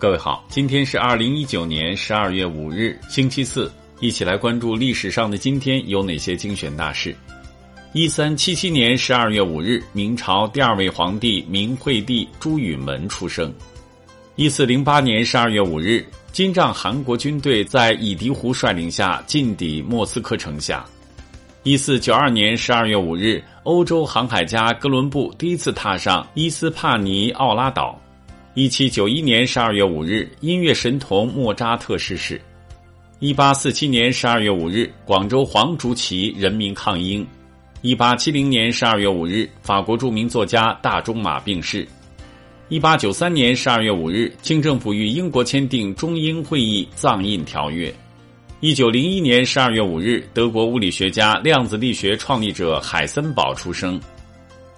各位好，今天是二零一九年十二月五日，星期四，一起来关注历史上的今天有哪些精选大事。一三七七年十二月五日，明朝第二位皇帝明惠帝朱允炆出生。一四零八年十二月五日，金帐韩国军队在以迪湖率领下进抵莫斯科城下。一四九二年十二月五日，欧洲航海家哥伦布第一次踏上伊斯帕尼奥拉岛。一七九一年十二月五日，音乐神童莫扎特逝世。一八四七年十二月五日，广州黄竹旗人民抗英。一八七零年十二月五日，法国著名作家大仲马病逝。一八九三年十二月五日，清政府与英国签订中英会议藏印条约。一九零一年十二月五日，德国物理学家、量子力学创立者海森堡出生。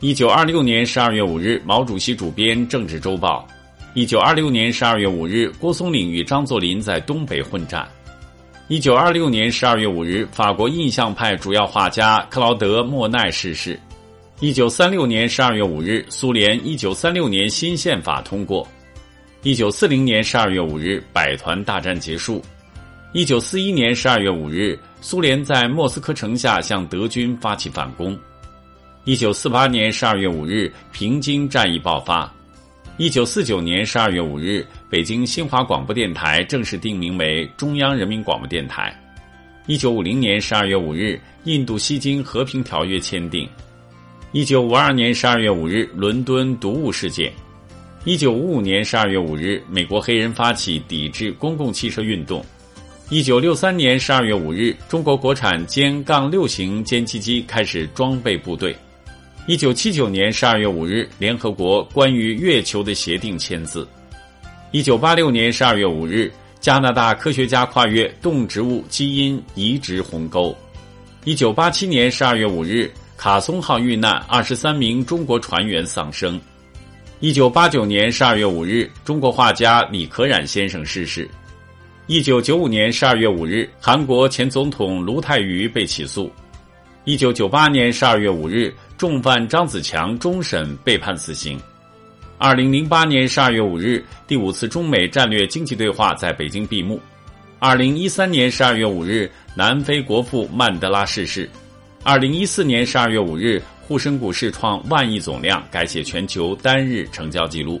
一九二六年十二月五日，毛主席主编《政治周报》。一九二六年十二月五日，郭松龄与张作霖在东北混战。一九二六年十二月五日，法国印象派主要画家克劳德·莫奈逝世。一九三六年十二月五日，苏联一九三六年新宪法通过。一九四零年十二月五日，百团大战结束。一九四一年十二月五日，苏联在莫斯科城下向德军发起反攻。一九四八年十二月五日，平津战役爆发。一九四九年十二月五日，北京新华广播电台正式定名为中央人民广播电台。一九五零年十二月五日，印度西京和平条约签订。一九五二年十二月五日，伦敦毒物事件。一九五五年十二月五日，美国黑人发起抵制公共汽车运动。一九六三年十二月五日，中国国产歼杠六型歼击机开始装备部队。一九七九年十二月五日，联合国关于月球的协定签字。一九八六年十二月五日，加拿大科学家跨越动植物基因移植鸿沟。一九八七年十二月五日，卡松号遇难，二十三名中国船员丧生。一九八九年十二月五日，中国画家李可染先生逝世。一九九五年十二月五日，韩国前总统卢泰愚被起诉。一九九八年十二月五日。重犯张子强终审被判死刑。二零零八年十二月五日，第五次中美战略经济对话在北京闭幕。二零一三年十二月五日，南非国父曼德拉逝世。二零一四年十二月五日，沪深股市创万亿总量，改写全球单日成交记录。